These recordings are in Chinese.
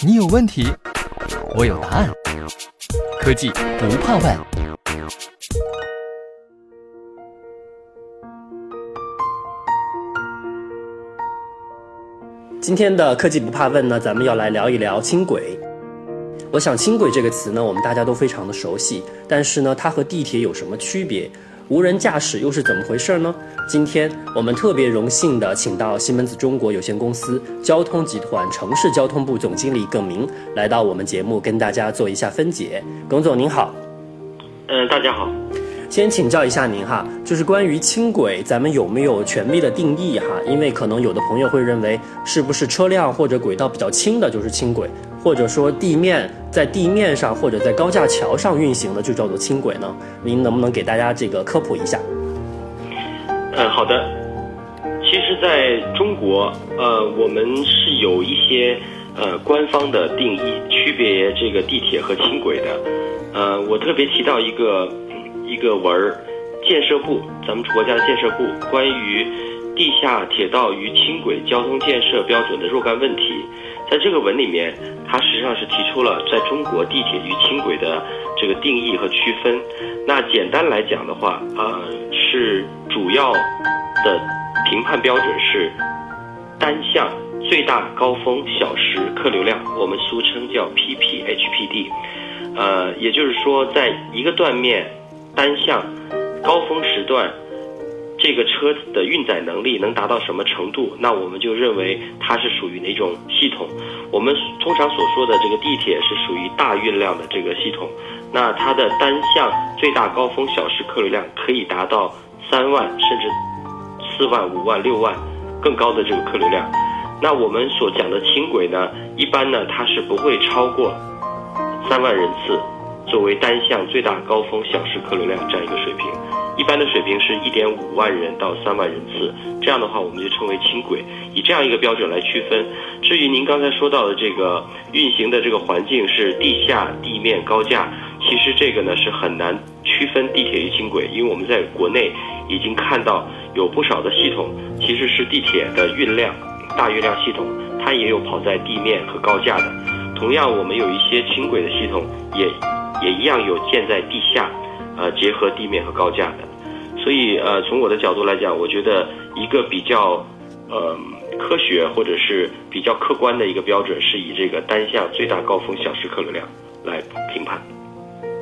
你有问题，我有答案。科技不怕问。今天的科技不怕问呢，咱们要来聊一聊轻轨。我想轻轨这个词呢，我们大家都非常的熟悉，但是呢，它和地铁有什么区别？无人驾驶又是怎么回事呢？今天我们特别荣幸的请到西门子中国有限公司交通集团城市交通部总经理耿明来到我们节目，跟大家做一下分解。耿总您好，嗯，大家好。先请教一下您哈，就是关于轻轨，咱们有没有权威的定义哈？因为可能有的朋友会认为，是不是车辆或者轨道比较轻的就是轻轨，或者说地面在地面上或者在高架桥上运行的就叫做轻轨呢？您能不能给大家这个科普一下？嗯，好的。其实，在中国，呃，我们是有一些呃官方的定义，区别这个地铁和轻轨的。呃，我特别提到一个。一个文儿，建设部，咱们国家的建设部关于地下铁道与轻轨交通建设标准的若干问题，在这个文里面，它实际上是提出了在中国地铁与轻轨的这个定义和区分。那简单来讲的话，呃，是主要的评判标准是单向最大高峰小时客流量，我们俗称叫 PPHPD，呃，也就是说，在一个断面。单向高峰时段，这个车子的运载能力能达到什么程度？那我们就认为它是属于哪种系统？我们通常所说的这个地铁是属于大运量的这个系统，那它的单向最大高峰小时客流量可以达到三万甚至四万、五万、六万更高的这个客流量。那我们所讲的轻轨呢，一般呢它是不会超过三万人次。作为单向最大高峰小时客流量这样一个水平，一般的水平是一点五万人到三万人次，这样的话我们就称为轻轨，以这样一个标准来区分。至于您刚才说到的这个运行的这个环境是地下、地面、高架，其实这个呢是很难区分地铁与轻轨，因为我们在国内已经看到有不少的系统其实是地铁的运量大运量系统，它也有跑在地面和高架的。同样，我们有一些轻轨的系统也。也一样有建在地下，呃，结合地面和高架的，所以呃，从我的角度来讲，我觉得一个比较呃科学或者是比较客观的一个标准，是以这个单向最大高峰小时客流量来评判。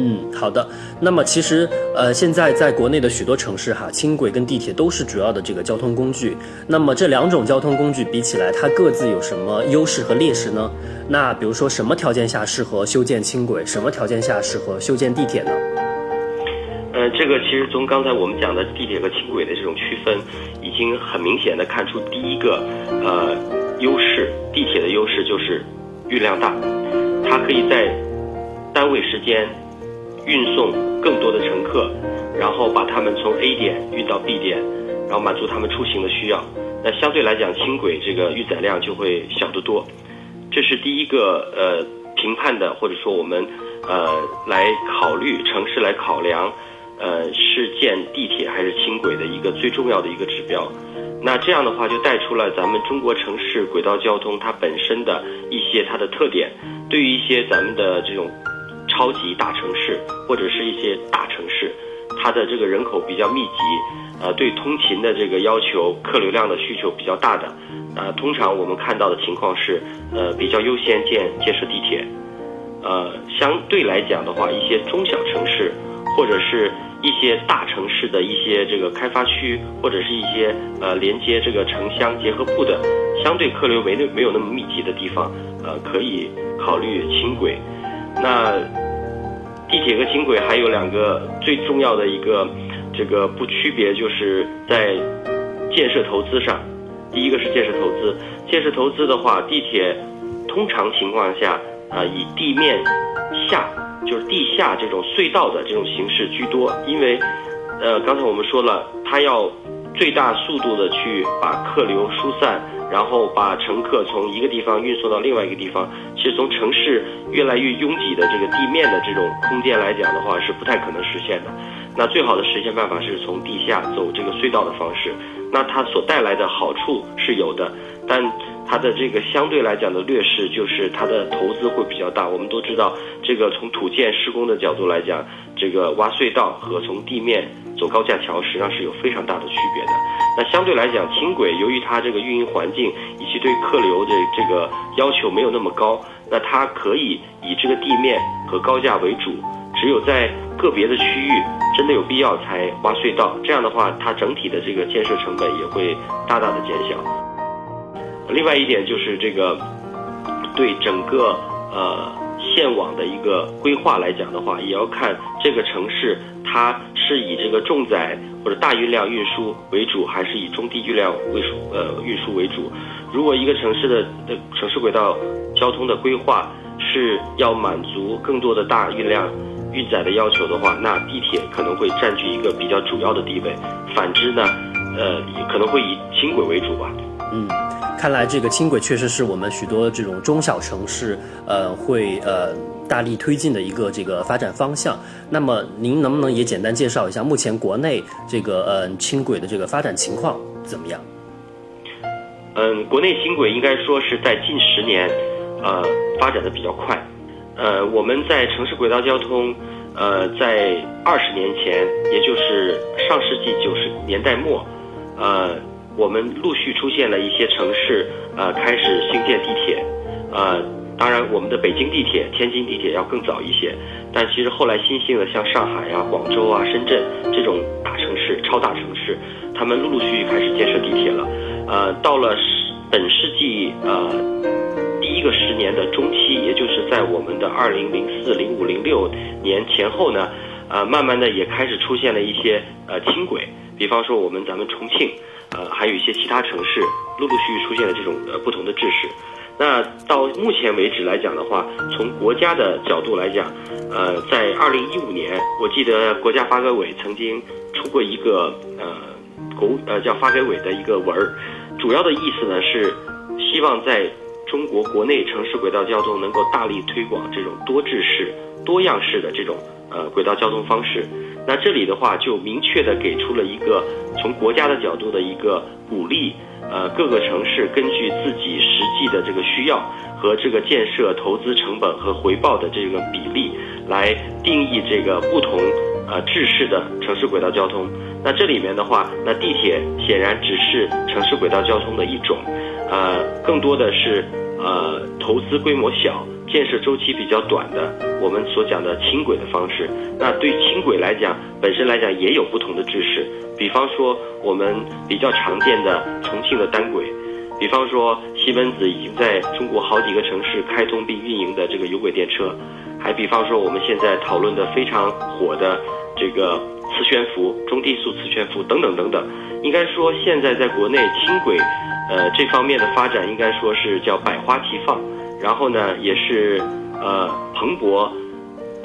嗯，好的。那么其实呃，现在在国内的许多城市哈，轻轨跟地铁都是主要的这个交通工具。那么这两种交通工具比起来，它各自有什么优势和劣势呢？那比如说，什么条件下适合修建轻轨？什么条件下适合修建地铁呢？这个其实从刚才我们讲的地铁和轻轨的这种区分，已经很明显的看出第一个呃优势，地铁的优势就是运量大，它可以在单位时间运送更多的乘客，然后把他们从 A 点运到 B 点，然后满足他们出行的需要。那相对来讲，轻轨这个运载量就会小得多。这是第一个呃评判的，或者说我们呃来考虑城市来考量，呃是建地铁还是轻轨的一个最重要的一个指标。那这样的话就带出了咱们中国城市轨道交通它本身的一些它的特点。对于一些咱们的这种超级大城市或者是一些大城市，它的这个人口比较密集。呃，对通勤的这个要求，客流量的需求比较大的，呃，通常我们看到的情况是，呃，比较优先建建设地铁，呃，相对来讲的话，一些中小城市或者是一些大城市的一些这个开发区，或者是一些呃连接这个城乡结合部的，相对客流没没有那么密集的地方，呃，可以考虑轻轨。那地铁和轻轨还有两个最重要的一个。这个不区别，就是在建设投资上，第一个是建设投资。建设投资的话，地铁通常情况下啊，以地面下，就是地下这种隧道的这种形式居多。因为，呃，刚才我们说了，它要最大速度的去把客流疏散，然后把乘客从一个地方运送到另外一个地方。其实从城市越来越拥挤的这个地面的这种空间来讲的话，是不太可能实现的。那最好的实现办法是从地下走这个隧道的方式，那它所带来的好处是有的，但它的这个相对来讲的劣势就是它的投资会比较大。我们都知道，这个从土建施工的角度来讲，这个挖隧道和从地面走高架桥实际上是有非常大的区别的。那相对来讲，轻轨由于它这个运营环境以及对客流的这个要求没有那么高，那它可以以这个地面和高架为主，只有在个别的区域真的有必要才挖隧道。这样的话，它整体的这个建设成本也会大大的减小。另外一点就是这个，对整个呃线网的一个规划来讲的话，也要看这个城市它是以这个重载或者大运量运输为主，还是以中低运量为主呃运输为主。如果一个城市的的城市轨道交通的规划是要满足更多的大运量运载的要求的话，那地铁可能会占据一个比较主要的地位。反之呢，呃，可能会以轻轨为主吧。嗯。看来这个轻轨确实是我们许多这种中小城市，呃，会呃大力推进的一个这个发展方向。那么您能不能也简单介绍一下目前国内这个呃轻轨的这个发展情况怎么样？嗯，国内轻轨应该说是在近十年，呃，发展的比较快。呃，我们在城市轨道交通，呃，在二十年前，也就是上世纪九十年代末，呃。我们陆续出现了一些城市，呃，开始兴建地铁，呃，当然我们的北京地铁、天津地铁要更早一些，但其实后来新兴的像上海啊、广州啊、深圳这种大城市、超大城市，他们陆陆续续开始建设地铁了，呃，到了本世纪呃第一个十年的中期，也就是在我们的二零零四、零五、零六年前后呢，呃，慢慢的也开始出现了一些呃轻轨，比方说我们咱们重庆。呃，还有一些其他城市陆陆续续出现了这种呃不同的制式。那到目前为止来讲的话，从国家的角度来讲，呃，在二零一五年，我记得国家发改委曾经出过一个呃国呃叫发改委的一个文儿，主要的意思呢是希望在中国国内城市轨道交通能够大力推广这种多制式、多样式的这种呃轨道交通方式。那这里的话就明确的给出了一个从国家的角度的一个鼓励，呃，各个城市根据自己实际的这个需要和这个建设投资成本和回报的这个比例，来定义这个不同呃制式的城市轨道交通。那这里面的话，那地铁显然只是城市轨道交通的一种，呃，更多的是呃投资规模小。建设周期比较短的，我们所讲的轻轨的方式，那对轻轨来讲，本身来讲也有不同的制式。比方说，我们比较常见的重庆的单轨，比方说西门子已经在中国好几个城市开通并运营的这个有轨电车，还比方说我们现在讨论的非常火的这个磁悬浮、中低速磁悬浮等等等等。应该说，现在在国内轻轨，呃这方面的发展，应该说是叫百花齐放。然后呢，也是呃蓬勃，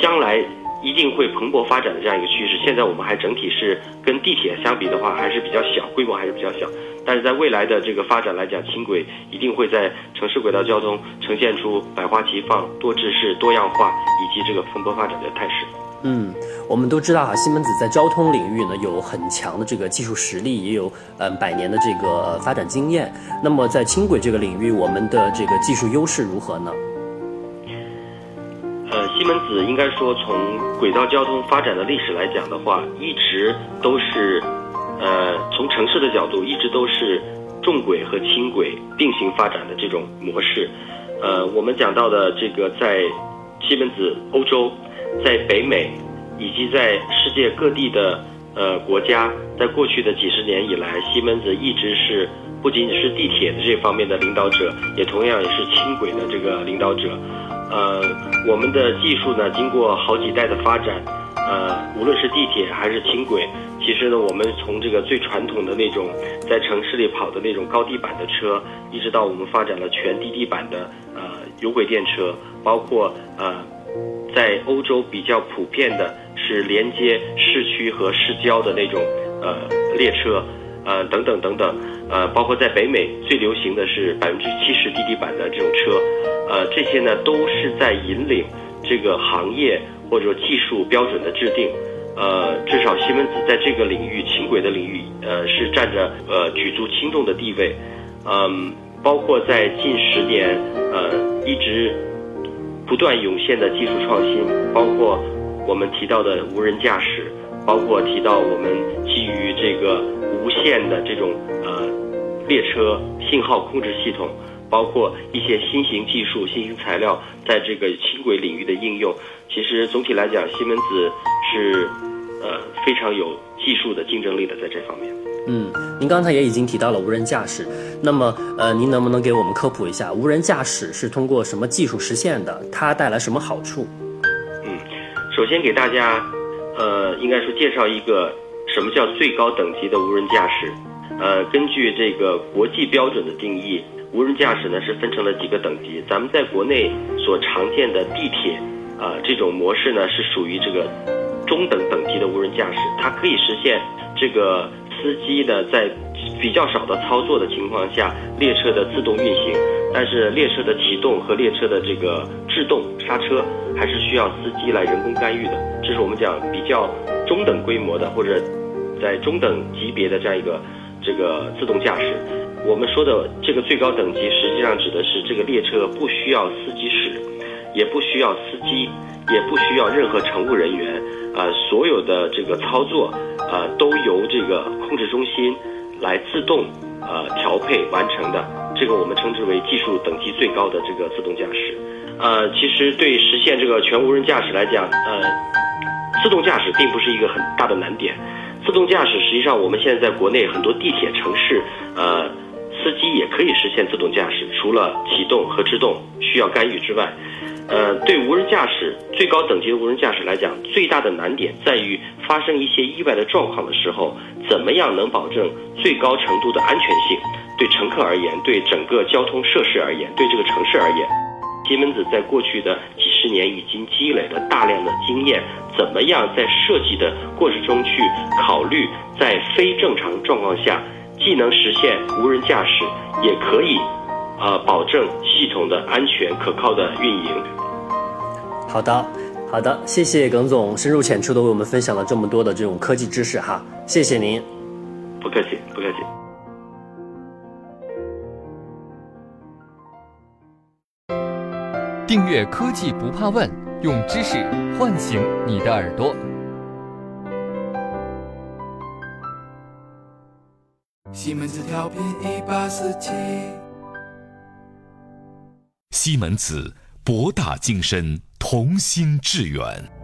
将来一定会蓬勃发展的这样一个趋势。现在我们还整体是跟地铁相比的话，还是比较小，规模还是比较小。但是在未来的这个发展来讲，轻轨一定会在城市轨道交通呈现出百花齐放、多制式、多样化以及这个蓬勃发展的态势。嗯，我们都知道哈，西门子在交通领域呢有很强的这个技术实力，也有嗯百年的这个发展经验。那么在轻轨这个领域，我们的这个技术优势如何呢？呃，西门子应该说从轨道交通发展的历史来讲的话，一直都是呃从城市的角度，一直都是重轨和轻轨并行发展的这种模式。呃，我们讲到的这个在西门子欧洲。在北美，以及在世界各地的呃国家，在过去的几十年以来，西门子一直是不仅仅是地铁的这方面的领导者，也同样也是轻轨的这个领导者。呃，我们的技术呢，经过好几代的发展，呃，无论是地铁还是轻轨，其实呢，我们从这个最传统的那种在城市里跑的那种高地板的车，一直到我们发展了全低地板的呃有轨电车，包括呃。在欧洲比较普遍的是连接市区和市郊的那种呃列车，呃等等等等，呃包括在北美最流行的是百分之七十低地板的这种车，呃这些呢都是在引领这个行业或者技术标准的制定，呃至少西门子在这个领域轻轨的领域呃是占着呃举足轻重的地位，嗯包括在近十年呃一直不断涌现的技术创新，包括我们提到的无人驾驶，包括提到我们基于这个无线的这种呃列车信号控制系统。包括一些新型技术、新型材料在这个轻轨领域的应用，其实总体来讲，西门子是呃非常有技术的竞争力的在这方面。嗯，您刚才也已经提到了无人驾驶，那么呃，您能不能给我们科普一下无人驾驶是通过什么技术实现的？它带来什么好处？嗯，首先给大家呃，应该说介绍一个什么叫最高等级的无人驾驶。呃，根据这个国际标准的定义。无人驾驶呢是分成了几个等级，咱们在国内所常见的地铁，啊这种模式呢是属于这个中等等级的无人驾驶，它可以实现这个司机的在比较少的操作的情况下，列车的自动运行，但是列车的启动和列车的这个制动刹车还是需要司机来人工干预的，这是我们讲比较中等规模的或者在中等级别的这样一个这个自动驾驶。我们说的这个最高等级，实际上指的是这个列车不需要司机使，也不需要司机，也不需要任何乘务人员，啊，所有的这个操作，啊，都由这个控制中心来自动，呃，调配完成的。这个我们称之为技术等级最高的这个自动驾驶。呃，其实对实现这个全无人驾驶来讲，呃，自动驾驶并不是一个很大的难点。自动驾驶实际上我们现在在国内很多地铁城市，呃。司机也可以实现自动驾驶，除了启动和制动需要干预之外，呃，对无人驾驶最高等级的无人驾驶来讲，最大的难点在于发生一些意外的状况的时候，怎么样能保证最高程度的安全性？对乘客而言，对整个交通设施而言，对这个城市而言，西门子在过去的几十年已经积累了大量的经验，怎么样在设计的过程中去考虑在非正常状况下。既能实现无人驾驶，也可以，呃，保证系统的安全可靠的运营。好的，好的，谢谢耿总深入浅出的为我们分享了这么多的这种科技知识哈，谢谢您。不客气，不客气。订阅科技不怕问，用知识唤醒你的耳朵。西门子调频一八四七，西门子博大精深，同心致远。